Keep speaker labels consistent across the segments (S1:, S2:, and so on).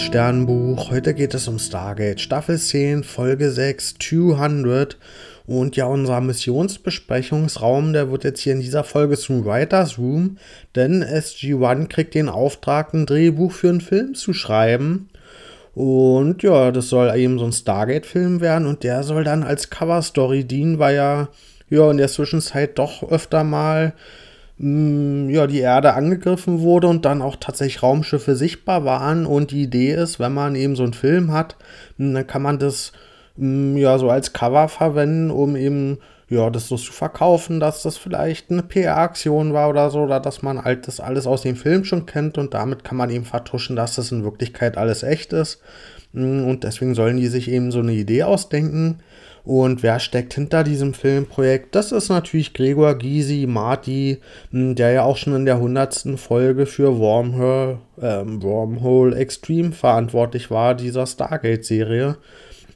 S1: liebes Sternbuch. Heute geht es um Stargate, Staffel 10, Folge 6, 200. Und ja, unser Missionsbesprechungsraum, der wird jetzt hier in dieser Folge zum Writers Room, denn SG-1 kriegt den Auftrag, ein Drehbuch für einen Film zu schreiben. Und ja, das soll eben so ein Stargate-Film werden und der soll dann als Cover-Story dienen, weil ja, ja in der Zwischenzeit doch öfter mal ja, die Erde angegriffen wurde und dann auch tatsächlich Raumschiffe sichtbar waren. Und die Idee ist, wenn man eben so einen Film hat, mm, dann kann man das mm, ja so als Cover verwenden, um eben ja, das so zu verkaufen, dass das vielleicht eine PR-Aktion war oder so, oder dass man halt das alles aus dem Film schon kennt und damit kann man eben vertuschen, dass das in Wirklichkeit alles echt ist. Und deswegen sollen die sich eben so eine Idee ausdenken. Und wer steckt hinter diesem Filmprojekt? Das ist natürlich Gregor Gysi Marty, hm, der ja auch schon in der 100. Folge für Wormhole, ähm, Wormhole Extreme verantwortlich war, dieser Stargate-Serie.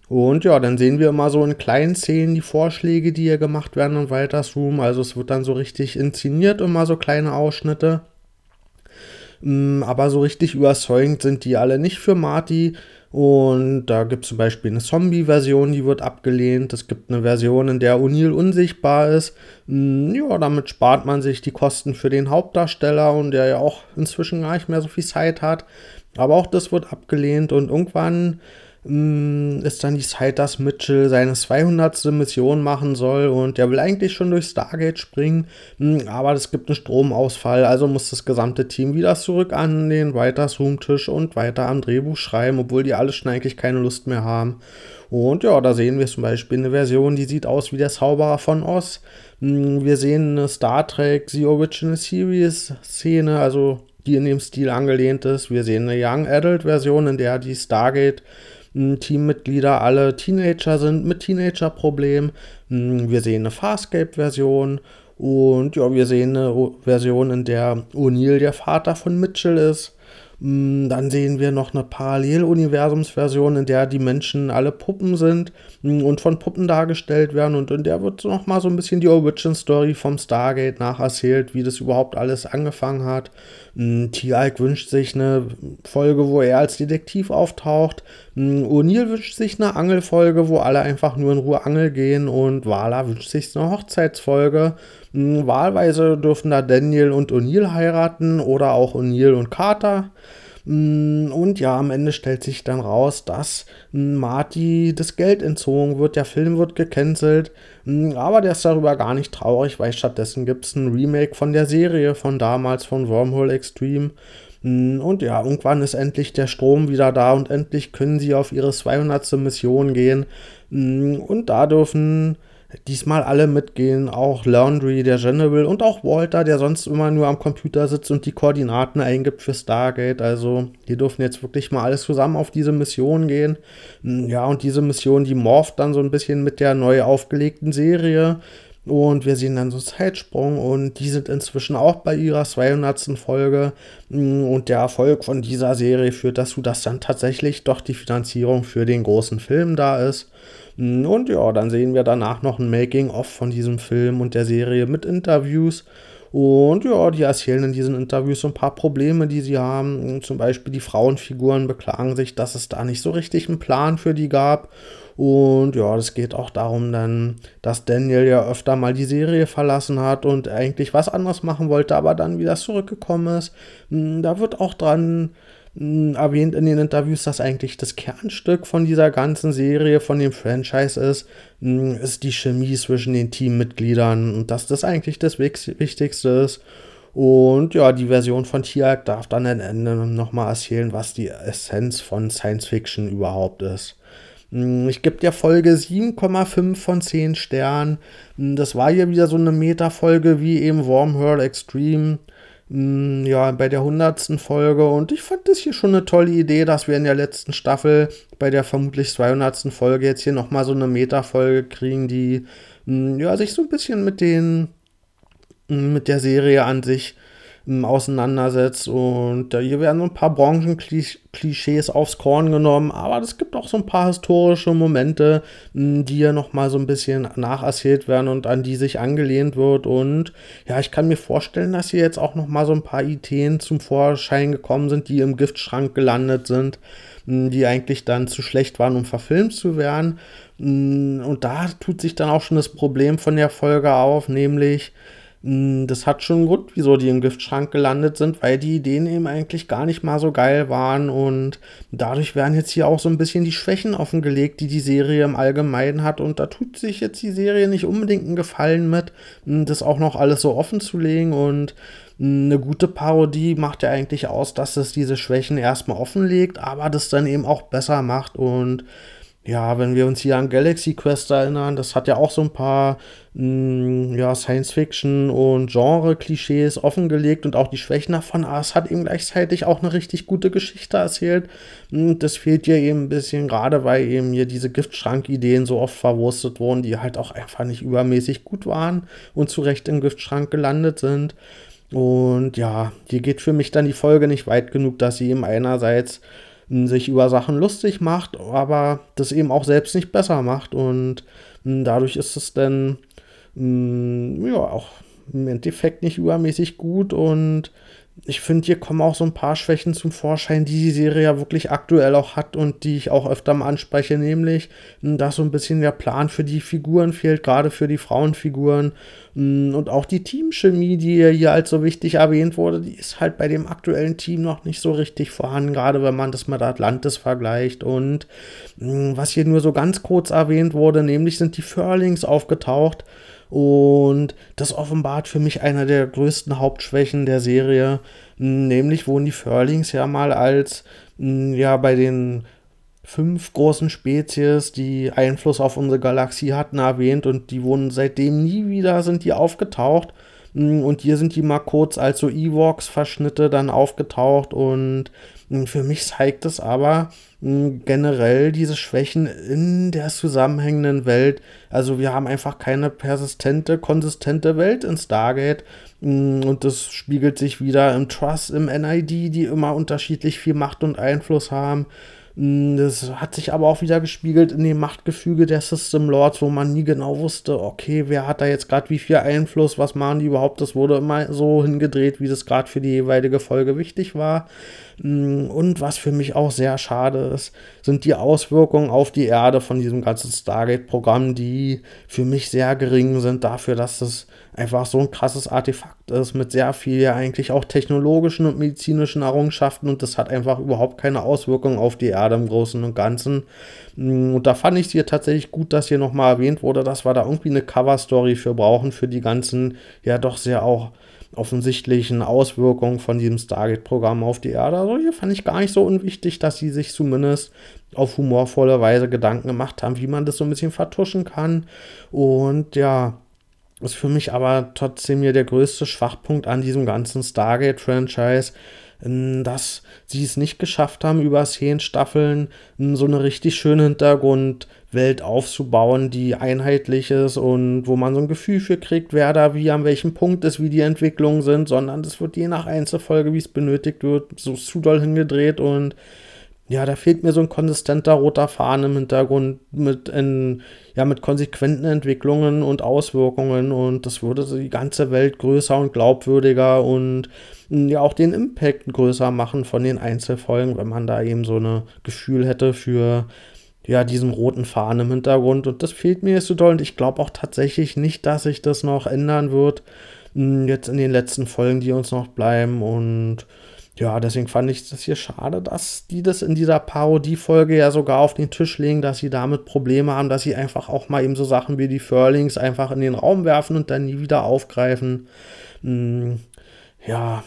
S1: Und ja, dann sehen wir immer so in kleinen Szenen die Vorschläge, die hier gemacht werden in Walters Room. Also es wird dann so richtig inszeniert, immer so kleine Ausschnitte. Hm, aber so richtig überzeugend sind die alle nicht für Marty. Und da gibt es zum Beispiel eine Zombie-Version, die wird abgelehnt. Es gibt eine Version, in der O'Neill unsichtbar ist. Hm, ja, damit spart man sich die Kosten für den Hauptdarsteller und der ja auch inzwischen gar nicht mehr so viel Zeit hat. Aber auch das wird abgelehnt und irgendwann ist dann die Zeit, dass Mitchell seine 200. Mission machen soll und der will eigentlich schon durch Stargate springen, mm, aber es gibt einen Stromausfall, also muss das gesamte Team wieder zurück an den Writers Room Tisch und weiter am Drehbuch schreiben, obwohl die alle schon eigentlich keine Lust mehr haben. Und ja, da sehen wir zum Beispiel eine Version, die sieht aus wie der Zauberer von Oz. Mm, wir sehen eine Star Trek The Original Series Szene, also die in dem Stil angelehnt ist. Wir sehen eine Young Adult Version, in der die Stargate Teammitglieder alle Teenager sind mit Teenager-Problemen. Hm, wir sehen eine Farscape-Version und ja, wir sehen eine Version, in der O'Neill der Vater von Mitchell ist. Mm, dann sehen wir noch eine Paralleluniversumsversion, in der die Menschen alle Puppen sind mm, und von Puppen dargestellt werden. Und in der wird noch mal so ein bisschen die Origin Story vom Stargate nacherzählt, wie das überhaupt alles angefangen hat. T-Alk wünscht sich eine Folge, wo er als Detektiv auftaucht. O'Neill wünscht sich eine Angelfolge, wo alle einfach nur in Ruhe Angel gehen. Und Wala wünscht sich eine Hochzeitsfolge. Wahlweise dürfen da Daniel und O'Neill heiraten oder auch O'Neill und Carter. Mm, und ja, am Ende stellt sich dann raus, dass Marty das Geld entzogen wird. Der Film wird gecancelt. Aber der ist darüber gar nicht traurig, weil stattdessen gibt es ein Remake von der Serie von damals von Wormhole Extreme. Und ja, irgendwann ist endlich der Strom wieder da und endlich können sie auf ihre 200. Mission gehen. Und da dürfen diesmal alle mitgehen, auch Laundry, der General und auch Walter, der sonst immer nur am Computer sitzt und die Koordinaten eingibt für Stargate. Also die dürfen jetzt wirklich mal alles zusammen auf diese Mission gehen. Hm, ja, und diese Mission, die morpht dann so ein bisschen mit der neu aufgelegten Serie. Und wir sehen dann so Zeitsprung und die sind inzwischen auch bei ihrer 200. Folge. Hm, und der Erfolg von dieser Serie führt dazu, dass dann tatsächlich doch die Finanzierung für den großen Film da ist. Und ja, dann sehen wir danach noch ein Making-of von diesem Film und der Serie mit Interviews. Und ja, die erzählen in diesen Interviews so ein paar Probleme, die sie haben. Zum Beispiel die Frauenfiguren beklagen sich, dass es da nicht so richtig einen Plan für die gab. Und ja, es geht auch darum dann, dass Daniel ja öfter mal die Serie verlassen hat und eigentlich was anderes machen wollte, aber dann wieder zurückgekommen ist. Hm, da wird auch dran erwähnt in den Interviews, dass eigentlich das Kernstück von dieser ganzen Serie, von dem Franchise ist, ist die Chemie zwischen den Teammitgliedern und dass das eigentlich das Wichtigste ist. Und ja, die Version von Tiag darf dann am Ende nochmal erzählen, was die Essenz von Science Fiction überhaupt ist. Ich gebe der Folge 7,5 von 10 Sternen. Das war hier wieder so eine Meta-Folge wie eben Wormhole Extreme. Mm, ja, bei der hundertsten Folge und ich fand das hier schon eine tolle Idee, dass wir in der letzten Staffel bei der vermutlich 200. Folge jetzt hier nochmal so eine Meta-Folge kriegen, die mm, ja, sich so ein bisschen mit den, mm, mit der Serie an sich auseinandersetzt. Und äh, hier werden so ein paar Branchenklischees aufs Korn genommen, aber es gibt auch so ein paar historische Momente, ähm, die hier nochmal so ein bisschen nacherzählt werden und an die sich angelehnt wird. Und ja, ich kann mir vorstellen, dass hier jetzt auch nochmal so ein paar Ideen zum Vorschein gekommen sind, die im Giftschrank gelandet sind die eigentlich dann zu schlecht waren, um verfilmt zu werden. Und da tut sich dann auch schon das Problem von der Folge auf, nämlich, das hat schon Grund, wieso die im Giftschrank gelandet sind, weil die Ideen eben eigentlich gar nicht mal so geil waren und dadurch werden jetzt hier auch so ein bisschen die Schwächen offengelegt, die die Serie im Allgemeinen hat und da tut sich jetzt die Serie nicht unbedingt einen Gefallen mit, das auch noch alles so offen zu legen und eine gute Parodie macht ja eigentlich aus, dass es diese Schwächen erstmal offenlegt, aber das dann eben auch besser macht und ja, wenn wir uns hier an Galaxy Quest erinnern, das hat ja auch so ein paar mm, ja, Science-Fiction und Genre-Klischees offengelegt und auch die Schwächen davon, aber es hat eben gleichzeitig auch eine richtig gute Geschichte erzählt. Und das fehlt hier eben ein bisschen, gerade weil eben hier diese Giftschrank-Ideen so oft verwurstet wurden, die halt auch einfach nicht übermäßig gut waren und zu Recht im Giftschrank gelandet sind. Und ja, hier geht für mich dann die Folge nicht weit genug, dass sie eben einerseits sich über Sachen lustig macht, aber das eben auch selbst nicht besser macht. Und dadurch ist es dann ja auch im Endeffekt nicht übermäßig gut und ich finde, hier kommen auch so ein paar Schwächen zum Vorschein, die die Serie ja wirklich aktuell auch hat und die ich auch öfter mal anspreche, nämlich, dass so ein bisschen der Plan für die Figuren fehlt, gerade für die Frauenfiguren. Und auch die Teamchemie, die hier als so wichtig erwähnt wurde, die ist halt bei dem aktuellen Team noch nicht so richtig vorhanden, gerade wenn man das mit Atlantis vergleicht. Und was hier nur so ganz kurz erwähnt wurde, nämlich sind die Furlings aufgetaucht. Und das offenbart für mich eine der größten Hauptschwächen der Serie. Nämlich wurden die Furlings ja mal als, ja, bei den fünf großen Spezies, die Einfluss auf unsere Galaxie hatten, erwähnt und die wurden seitdem nie wieder, sind die aufgetaucht. Und hier sind die mal kurz als so Evox-Verschnitte dann aufgetaucht und für mich zeigt es aber generell diese Schwächen in der zusammenhängenden Welt. Also wir haben einfach keine persistente, konsistente Welt in Stargate. Und das spiegelt sich wieder im Trust, im NID, die immer unterschiedlich viel Macht und Einfluss haben. Mm, das hat sich aber auch wieder gespiegelt in dem Machtgefüge der System Lords, wo man nie genau wusste, okay, wer hat da jetzt gerade wie viel Einfluss, was machen die überhaupt. Das wurde immer so hingedreht, wie das gerade für die jeweilige Folge wichtig war. Mm, und was für mich auch sehr schade ist, sind die Auswirkungen auf die Erde von diesem ganzen Stargate-Programm, die für mich sehr gering sind dafür, dass das einfach so ein krasses Artefakt ist mit sehr viel ja eigentlich auch technologischen und medizinischen Errungenschaften und das hat einfach überhaupt keine Auswirkungen auf die Erde im Großen und Ganzen. Mm, und da fand ich es hier tatsächlich gut, dass hier nochmal erwähnt wurde, dass wir da irgendwie eine Cover-Story für brauchen, für die ganzen, ja doch sehr auch offensichtlichen Auswirkungen von diesem Stargate-Programm auf die Erde. Also hier fand ich gar nicht so unwichtig, dass sie sich zumindest auf humorvolle Weise Gedanken gemacht haben, wie man das so ein bisschen vertuschen kann. Und ja, ist für mich aber trotzdem hier der größte Schwachpunkt an diesem ganzen Stargate-Franchise, dass sie es nicht geschafft haben, über zehn Staffeln so eine richtig schöne Hintergrundwelt aufzubauen, die einheitlich ist und wo man so ein Gefühl für kriegt, wer da wie an welchem Punkt ist, wie die Entwicklungen sind, sondern das wird je nach Einzelfolge, wie es benötigt wird, so zu doll hingedreht und ja, da fehlt mir so ein konsistenter roter Faden im Hintergrund mit, in, ja, mit konsequenten Entwicklungen und Auswirkungen und das würde die ganze Welt größer und glaubwürdiger und hm, ja auch den Impact größer machen von den Einzelfolgen, wenn man da eben so ein Gefühl hätte für ja, diesen roten Faden im Hintergrund. Und das fehlt mir jetzt so doll und ich glaube auch tatsächlich nicht, dass sich das noch ändern wird, hm, jetzt in den letzten Folgen, die uns noch bleiben und ja, deswegen fand ich das hier schade, dass die das in dieser Parodiefolge ja sogar auf den Tisch legen, dass sie damit Probleme haben, dass sie einfach auch mal eben so Sachen wie die Furlings einfach in den Raum werfen und dann nie wieder aufgreifen. Hm, ja,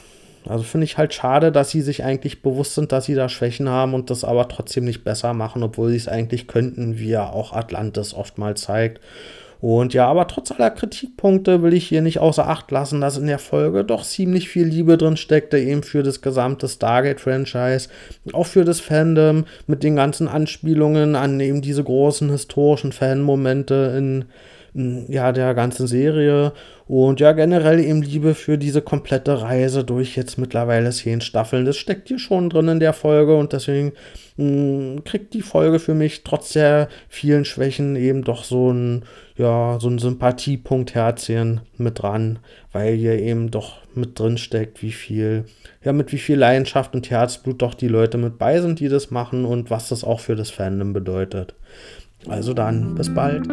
S1: also finde ich halt schade, dass sie sich eigentlich bewusst sind, dass sie da Schwächen haben und das aber trotzdem nicht besser machen, obwohl sie es eigentlich könnten, wie ja auch Atlantis oftmals zeigt. Und ja, aber trotz aller Kritikpunkte will ich hier nicht außer Acht lassen, dass in der Folge doch ziemlich viel Liebe drin steckte, eben für das gesamte Stargate-Franchise, auch für das Fandom, mit den ganzen Anspielungen an eben diese großen historischen Fanmomente in ja, der ganzen Serie und ja, generell eben Liebe für diese komplette Reise durch jetzt mittlerweile zehn Staffeln. Das steckt hier schon drin in der Folge und deswegen mh, kriegt die Folge für mich trotz der vielen Schwächen eben doch so ein, ja, so ein Sympathiepunkt Herzchen mit dran, weil hier eben doch mit drin steckt, wie viel, ja, mit wie viel Leidenschaft und Herzblut doch die Leute mit bei sind, die das machen und was das auch für das Fandom bedeutet. Also dann, bis bald.